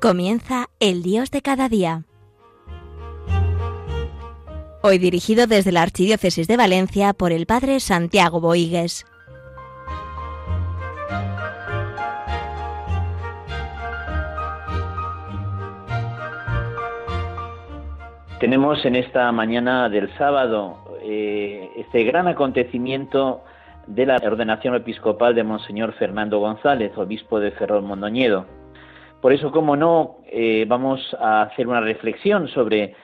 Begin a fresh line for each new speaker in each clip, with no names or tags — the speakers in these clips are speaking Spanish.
Comienza El Dios de cada día. Hoy dirigido desde la Archidiócesis de Valencia por el Padre Santiago Boigues.
Tenemos en esta mañana del sábado eh, este gran acontecimiento de la ordenación episcopal de Monseñor Fernando González, obispo de Ferrol Mondoñedo. Por eso, como no, eh, vamos a hacer una reflexión sobre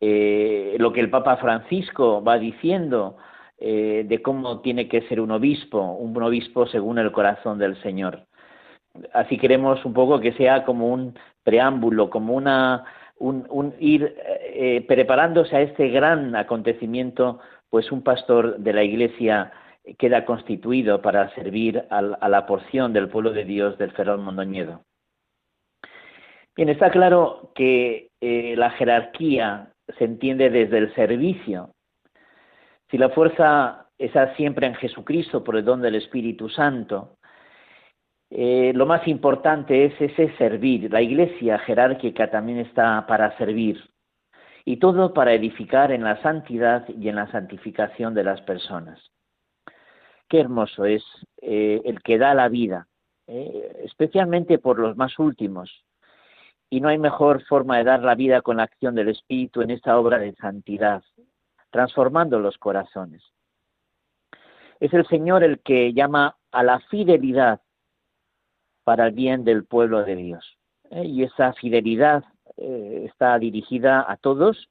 eh, lo que el Papa Francisco va diciendo eh, de cómo tiene que ser un obispo, un obispo según el corazón del Señor. Así queremos un poco que sea como un preámbulo, como una un, ir preparándose a este gran acontecimiento, pues un pastor de la Iglesia queda constituido para servir a la porción del pueblo de Dios del Ferrol Mondoñedo. Bien, está claro que eh, la jerarquía se entiende desde el servicio. Si la fuerza está siempre en Jesucristo por el don del Espíritu Santo, eh, lo más importante es ese servir. La iglesia jerárquica también está para servir. Y todo para edificar en la santidad y en la santificación de las personas. Qué hermoso es eh, el que da la vida, especialmente por los más últimos, y no hay mejor forma de dar la vida con la acción del Espíritu en esta obra de santidad, transformando los corazones. Es el Señor el que llama a la fidelidad para el bien del pueblo de Dios. ¿eh? Y esa fidelidad eh, está dirigida a todos,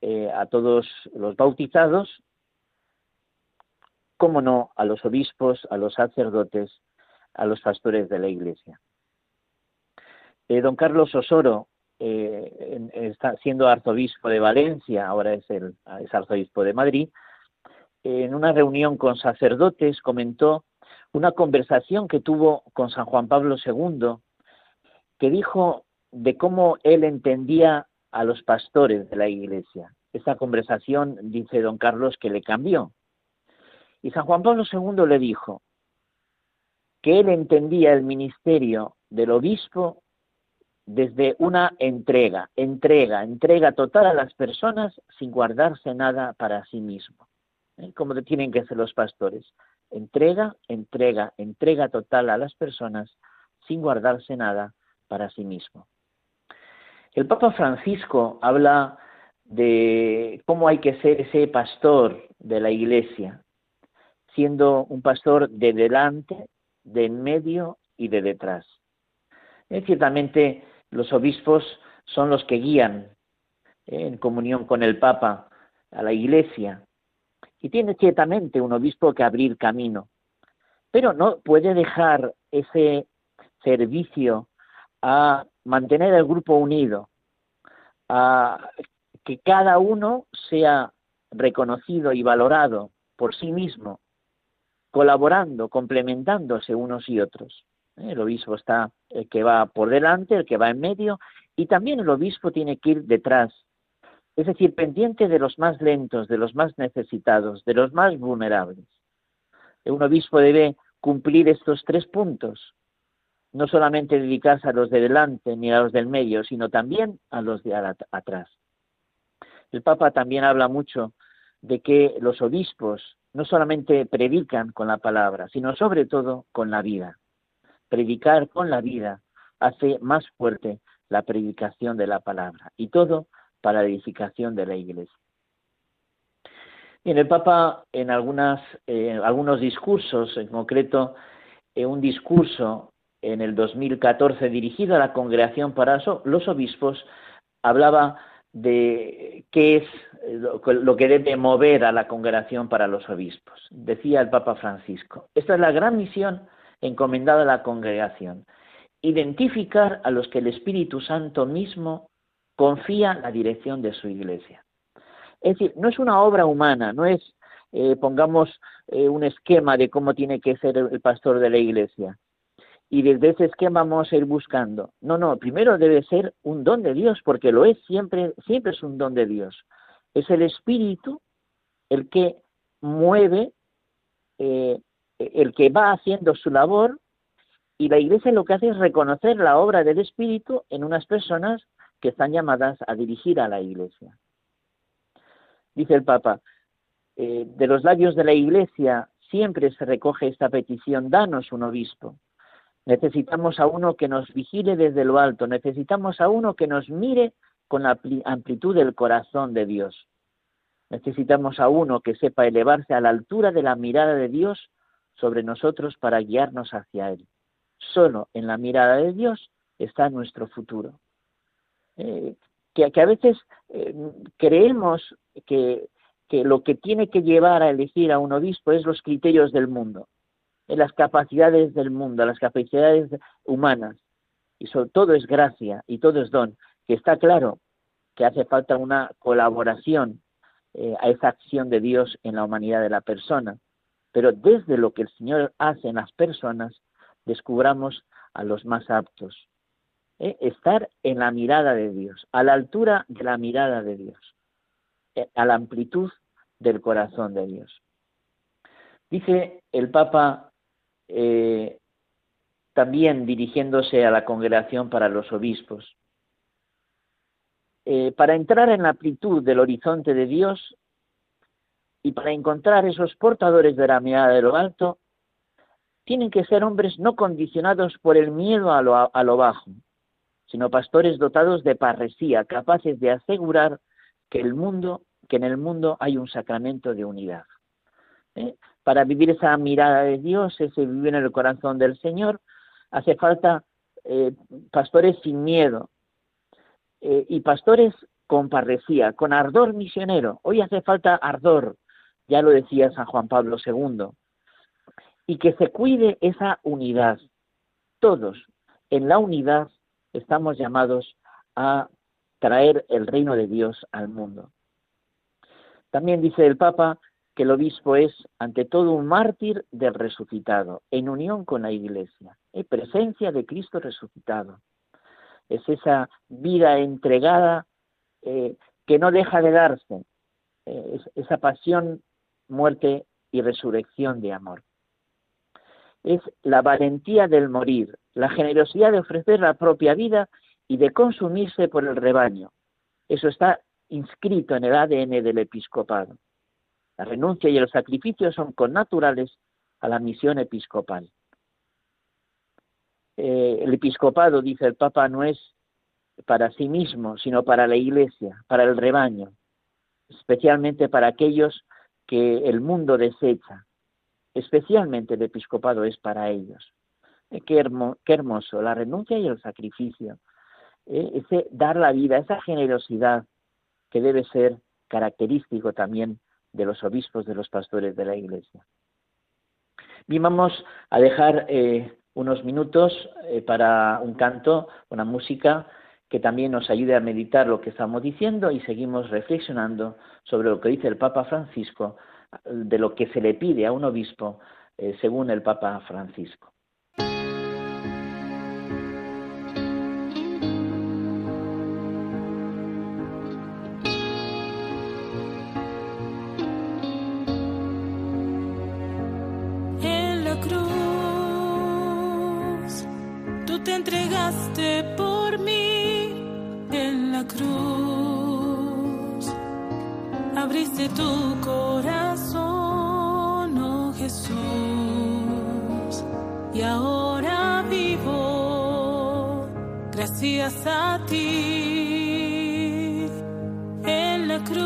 eh, a todos los bautizados, como no, a los obispos, a los sacerdotes, a los pastores de la Iglesia. Eh, don Carlos Osoro, eh, está siendo arzobispo de Valencia, ahora es, el, es arzobispo de Madrid, en una reunión con sacerdotes comentó una conversación que tuvo con San Juan Pablo II, que dijo de cómo él entendía a los pastores de la iglesia. Esta conversación, dice don Carlos, que le cambió. Y San Juan Pablo II le dijo que él entendía el ministerio del obispo desde una entrega, entrega, entrega total a las personas sin guardarse nada para sí mismo, ¿eh? como tienen que ser los pastores. Entrega, entrega, entrega total a las personas sin guardarse nada para sí mismo. El Papa Francisco habla de cómo hay que ser ese pastor de la iglesia, siendo un pastor de delante, de en medio y de detrás. Es ciertamente los obispos son los que guían eh, en comunión con el Papa a la Iglesia. Y tiene ciertamente un obispo que abrir camino, pero no puede dejar ese servicio a mantener el grupo unido, a que cada uno sea reconocido y valorado por sí mismo, colaborando, complementándose unos y otros. El obispo está el que va por delante, el que va en medio, y también el obispo tiene que ir detrás, es decir, pendiente de los más lentos, de los más necesitados, de los más vulnerables. Un obispo debe cumplir estos tres puntos, no solamente dedicarse a los de delante ni a los del medio, sino también a los de atrás. El Papa también habla mucho de que los obispos no solamente predican con la palabra, sino sobre todo con la vida predicar con la vida hace más fuerte la predicación de la palabra y todo para la edificación de la iglesia. Bien, el Papa en algunas, eh, algunos discursos, en concreto en un discurso en el 2014 dirigido a la congregación para los obispos, hablaba de qué es lo que debe mover a la congregación para los obispos. Decía el Papa Francisco, esta es la gran misión encomendada a la congregación. Identificar a los que el Espíritu Santo mismo confía la dirección de su iglesia. Es decir, no es una obra humana, no es, eh, pongamos, eh, un esquema de cómo tiene que ser el pastor de la iglesia. Y desde ese esquema vamos a ir buscando. No, no, primero debe ser un don de Dios, porque lo es siempre, siempre es un don de Dios. Es el Espíritu el que mueve eh, el que va haciendo su labor Y la Iglesia lo que hace es reconocer la obra del Espíritu en unas personas que están llamadas a dirigir a la Iglesia. Dice el Papa, eh, de los labios de la Iglesia siempre se recoge esta petición, danos un obispo. Necesitamos a uno que nos vigile desde lo alto, necesitamos a uno que nos mire con la amplitud del corazón de Dios. Necesitamos a uno que sepa elevarse a la altura de la mirada de Dios sobre nosotros para guiarnos hacia Él. Solo en la mirada de Dios está nuestro futuro. Eh, que, a veces eh, creemos que, lo que tiene que llevar a elegir a un obispo es los criterios del mundo, en las capacidades del mundo, las capacidades humanas. Y sobre todo es gracia y todo es don, que está claro que hace falta una colaboración eh, a esa acción de Dios en la humanidad de la persona. Pero desde lo que el Señor hace en las personas, descubramos a los más aptos. ¿eh? Estar en la mirada de Dios, a la altura de la mirada de Dios, eh, a la amplitud del corazón de Dios. Dice el Papa eh, también dirigiéndose a la congregación para los obispos, para entrar en la amplitud del horizonte de Dios y para encontrar esos portadores de la mirada de lo alto, tienen que ser hombres no condicionados por el miedo a lo, bajo, sino pastores dotados de parresía, capaces de asegurar que el mundo, que en el mundo hay un sacramento de unidad. ¿Eh? Para vivir esa mirada de Dios, ese vivir en el corazón del Señor, hace falta eh, pastores sin miedo eh, y pastores con parresía, con ardor misionero. Hoy hace falta ardor, ya lo decía San Juan Pablo II y que se cuide esa unidad. Todos en la unidad estamos llamados a traer el reino de Dios al mundo. También dice el Papa que el obispo es ante todo un mártir del resucitado, en unión con la Iglesia, en presencia de Cristo resucitado. Es esa vida entregada eh, que no deja de darse, eh, esa pasión, muerte y resurrección de amor es la valentía del morir, la generosidad de ofrecer la propia vida y de consumirse por el rebaño. Eso está inscrito en el ADN del episcopado. La renuncia y el sacrificio son connaturales a la misión episcopal. Eh, el episcopado, dice el Papa, no es para sí mismo, sino para la Iglesia, para el rebaño, especialmente para aquellos que el mundo desecha, especialmente el episcopado es para ellos. Eh, qué, hermoso, la renuncia y el sacrificio, eh, ese dar la vida, esa generosidad que debe ser característico también de los obispos, de los pastores de la Iglesia. Bien, vamos a dejar eh, unos minutos para un canto, una música que también nos ayude a meditar lo que estamos diciendo y seguimos reflexionando sobre lo que dice el Papa Francisco de lo que se le pide a un obispo eh, según el Papa Francisco.
Gracias a ti en la cruz.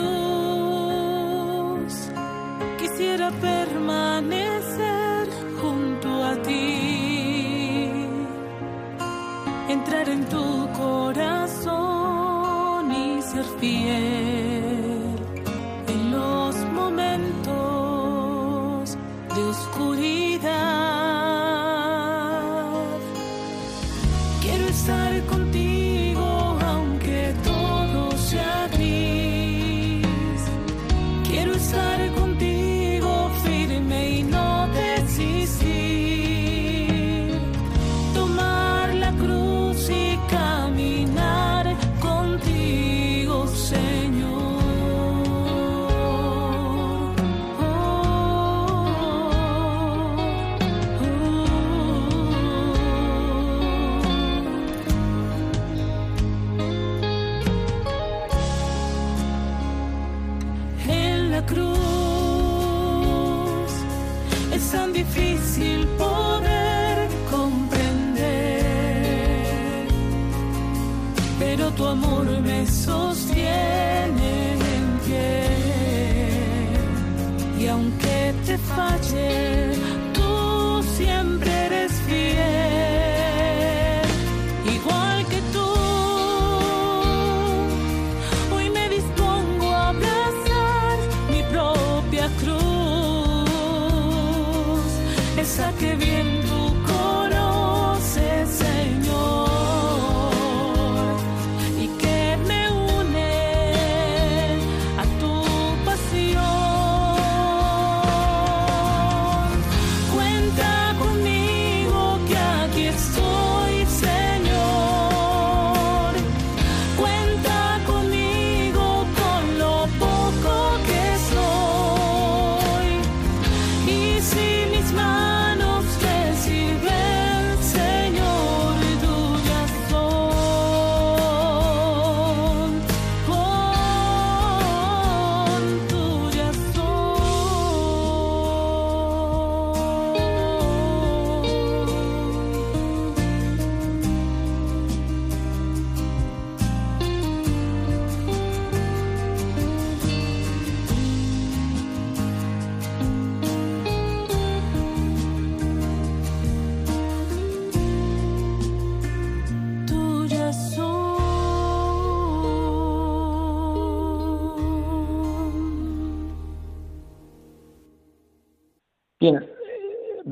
Quisiera permanecer junto a ti, entrar en tu corazón y ser fiel amor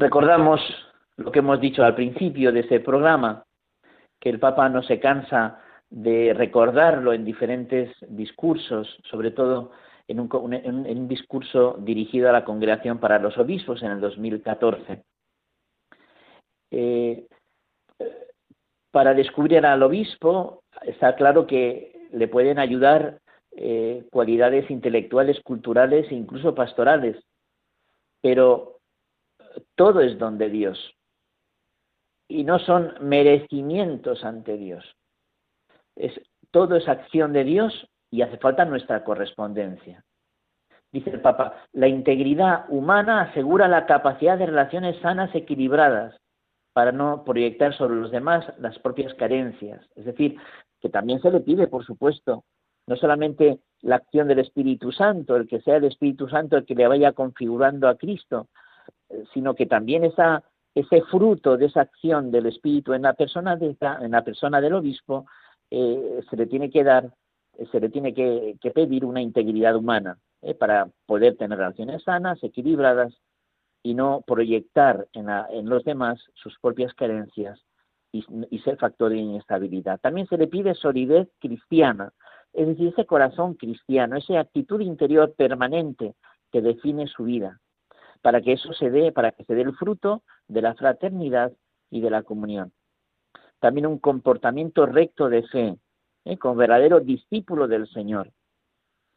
recordamos lo que hemos dicho al principio de ese programa, que el Papa no se cansa de recordarlo en diferentes discursos, sobre todo en un, discurso dirigido a la Congregación para los Obispos en el 2014. Eh, para descubrir al obispo está claro que le pueden ayudar eh, cualidades intelectuales, culturales e incluso pastorales, pero todo es don de Dios y no son merecimientos ante Dios. Es, todo es acción de Dios y hace falta nuestra correspondencia. Dice el Papa, la integridad humana asegura la capacidad de relaciones sanas equilibradas para no proyectar sobre los demás las propias carencias. Es decir, que también se le pide, por supuesto, no solamente la acción del Espíritu Santo, el que sea el Espíritu Santo el que le vaya configurando a Cristo, sino que también ese fruto de esa acción del Espíritu en la persona, del obispo eh, se le tiene que dar, se le tiene que, pedir una integridad humana eh, para poder tener relaciones sanas, equilibradas y no proyectar en los demás sus propias carencias y, y ser factor de inestabilidad. También se le pide solidez cristiana, es decir, ese corazón cristiano, esa actitud interior permanente que define su vida, para que eso se dé, para que se dé el fruto de la fraternidad y de la comunión. También un comportamiento recto de fe, ¿eh? con verdadero discípulo del Señor.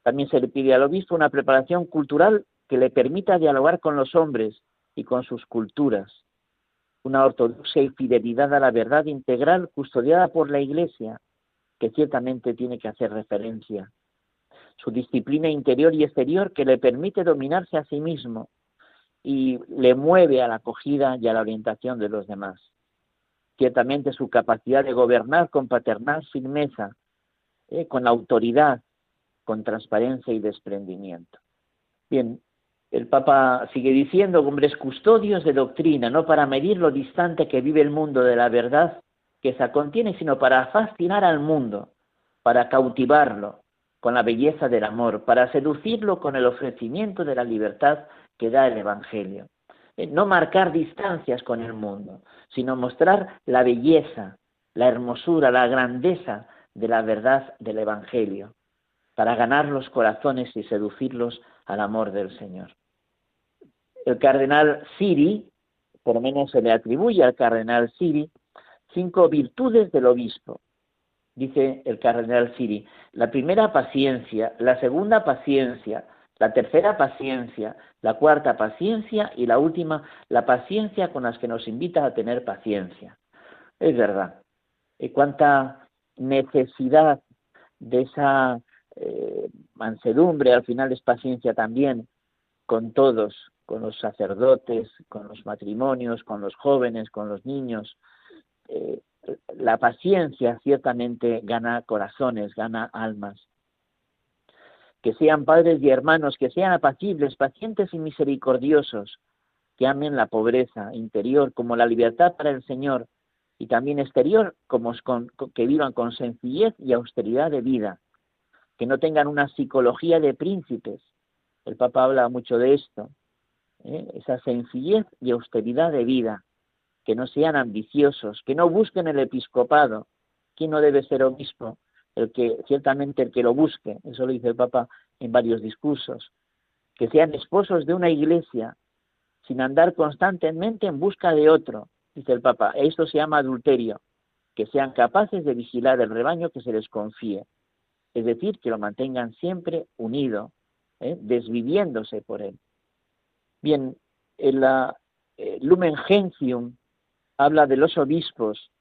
También se le pide al obispo una preparación cultural que le permita dialogar con los hombres y con sus culturas. Una ortodoxia y fidelidad a la verdad integral custodiada por la Iglesia, que ciertamente tiene que hacer referencia. Su disciplina interior y exterior que le permite dominarse a sí mismo y le mueve a la acogida y a la orientación de los demás. Ciertamente su capacidad de gobernar con paternal firmeza, eh, con autoridad, con transparencia y desprendimiento. Bien, el Papa sigue diciendo, hombres custodios de doctrina, no para medir lo distante que vive el mundo de la verdad que esa contiene, sino para fascinar al mundo, para cautivarlo con la belleza del amor, para seducirlo con el ofrecimiento de la libertad que da el Evangelio. Eh, No marcar distancias con el mundo, sino mostrar la belleza, la hermosura, la grandeza de la verdad del Evangelio, para ganar los corazones y seducirlos al amor del Señor. El cardenal Siri, por lo menos se le atribuye al cardenal Siri, cinco virtudes del obispo. Dice el cardenal Siri, la primera paciencia, la segunda paciencia, la tercera paciencia, la cuarta paciencia y la última la paciencia con las que nos invita a tener paciencia. Es verdad. Y cuánta necesidad de esa eh, mansedumbre, al final es paciencia también con todos, con los sacerdotes, con los matrimonios, con los jóvenes, con los niños. Eh, la paciencia ciertamente gana corazones, gana almas. Que sean padres y hermanos, que sean apacibles, pacientes y misericordiosos, que amen la pobreza interior como la libertad para el Señor y también exterior, como que vivan con sencillez y austeridad de vida, que no tengan una psicología de príncipes. El Papa habla mucho de esto, ¿eh? esa sencillez y austeridad de vida, que no sean ambiciosos, que no busquen el episcopado. ¿Quién no debe ser obispo? El que, ciertamente el que lo busque, eso lo dice el Papa en varios discursos, que sean esposos de una iglesia, sin andar constantemente en busca de otro, dice el Papa. Esto se llama adulterio, que sean capaces de vigilar el rebaño que se les confíe, es decir, que lo mantengan siempre unido, ¿eh? desviviéndose por él. Bien, en la eh, Lumen Gentium habla de los obispos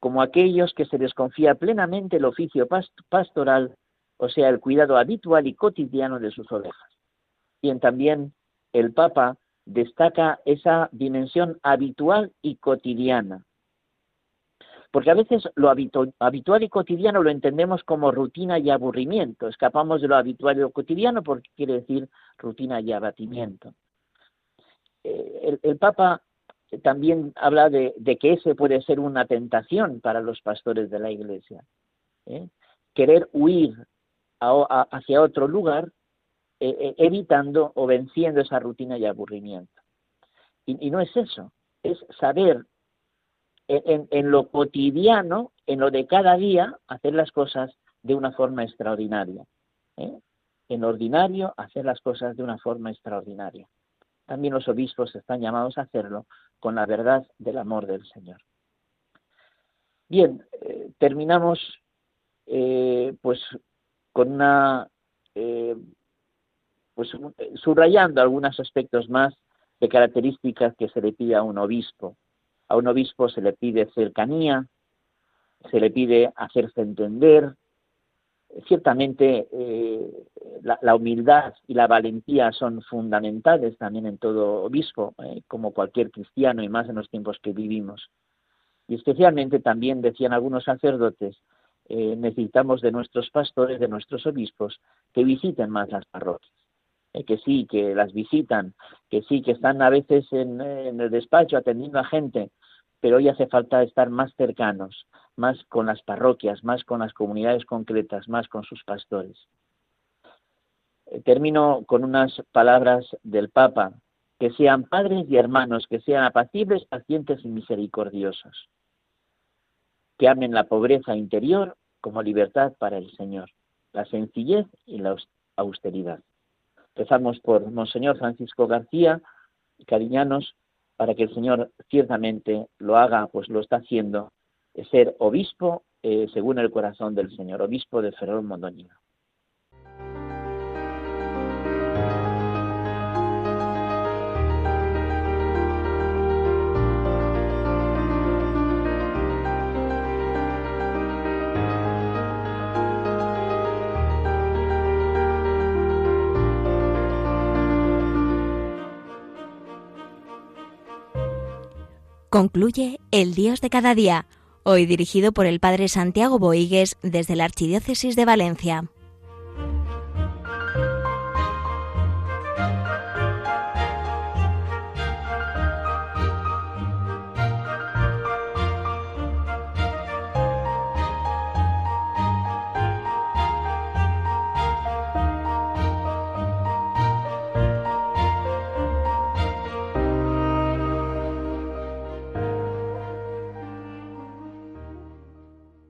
como aquellos que se les confía plenamente el oficio pastoral, o sea, el cuidado habitual y cotidiano de sus ovejas. Bien, también el Papa destaca esa dimensión habitual y cotidiana. Porque a veces lo habitual y cotidiano lo entendemos como rutina y aburrimiento. Escapamos de lo habitual y lo cotidiano porque quiere decir rutina y abatimiento. Eh, el, Papa también habla de, que ese puede ser una tentación para los pastores de la Iglesia. ¿eh? Querer huir hacia otro lugar, eh, evitando o venciendo esa rutina y aburrimiento. Y, no es eso, es saber en, lo cotidiano, en lo de cada día, hacer las cosas de una forma extraordinaria. En ordinario, hacer las cosas de una forma extraordinaria también los obispos están llamados a hacerlo con la verdad del amor del Señor. Bien, eh, terminamos eh, pues con una eh, pues subrayando algunos aspectos más de características que se le pide a un obispo. A un obispo se le pide cercanía, se le pide hacerse entender, ciertamente eh, la, humildad y la valentía son fundamentales también en todo obispo, eh, como cualquier cristiano y más en los tiempos que vivimos. Y especialmente también decían algunos sacerdotes, eh, necesitamos de nuestros pastores, de nuestros obispos, que visiten más las parroquias, que sí, que las visitan, que sí, que están a veces en el despacho atendiendo a gente, pero hoy hace falta estar más cercanos, más con las parroquias, más con las comunidades concretas, más con sus pastores. Eh, termino con unas palabras del Papa, que sean padres y hermanos, que sean apacibles, pacientes y misericordiosos, que amen la pobreza interior como libertad para el Señor, la sencillez y la austeridad. Empezamos por Monseñor Francisco García, cariñanos, para que el Señor ciertamente lo haga, pues lo está haciendo, ser obispo eh, según el corazón del Señor, obispo de Ferrol Mondonino.
Concluye El Dios de cada día, hoy dirigido por el Padre Santiago Boigues desde la Archidiócesis de Valencia.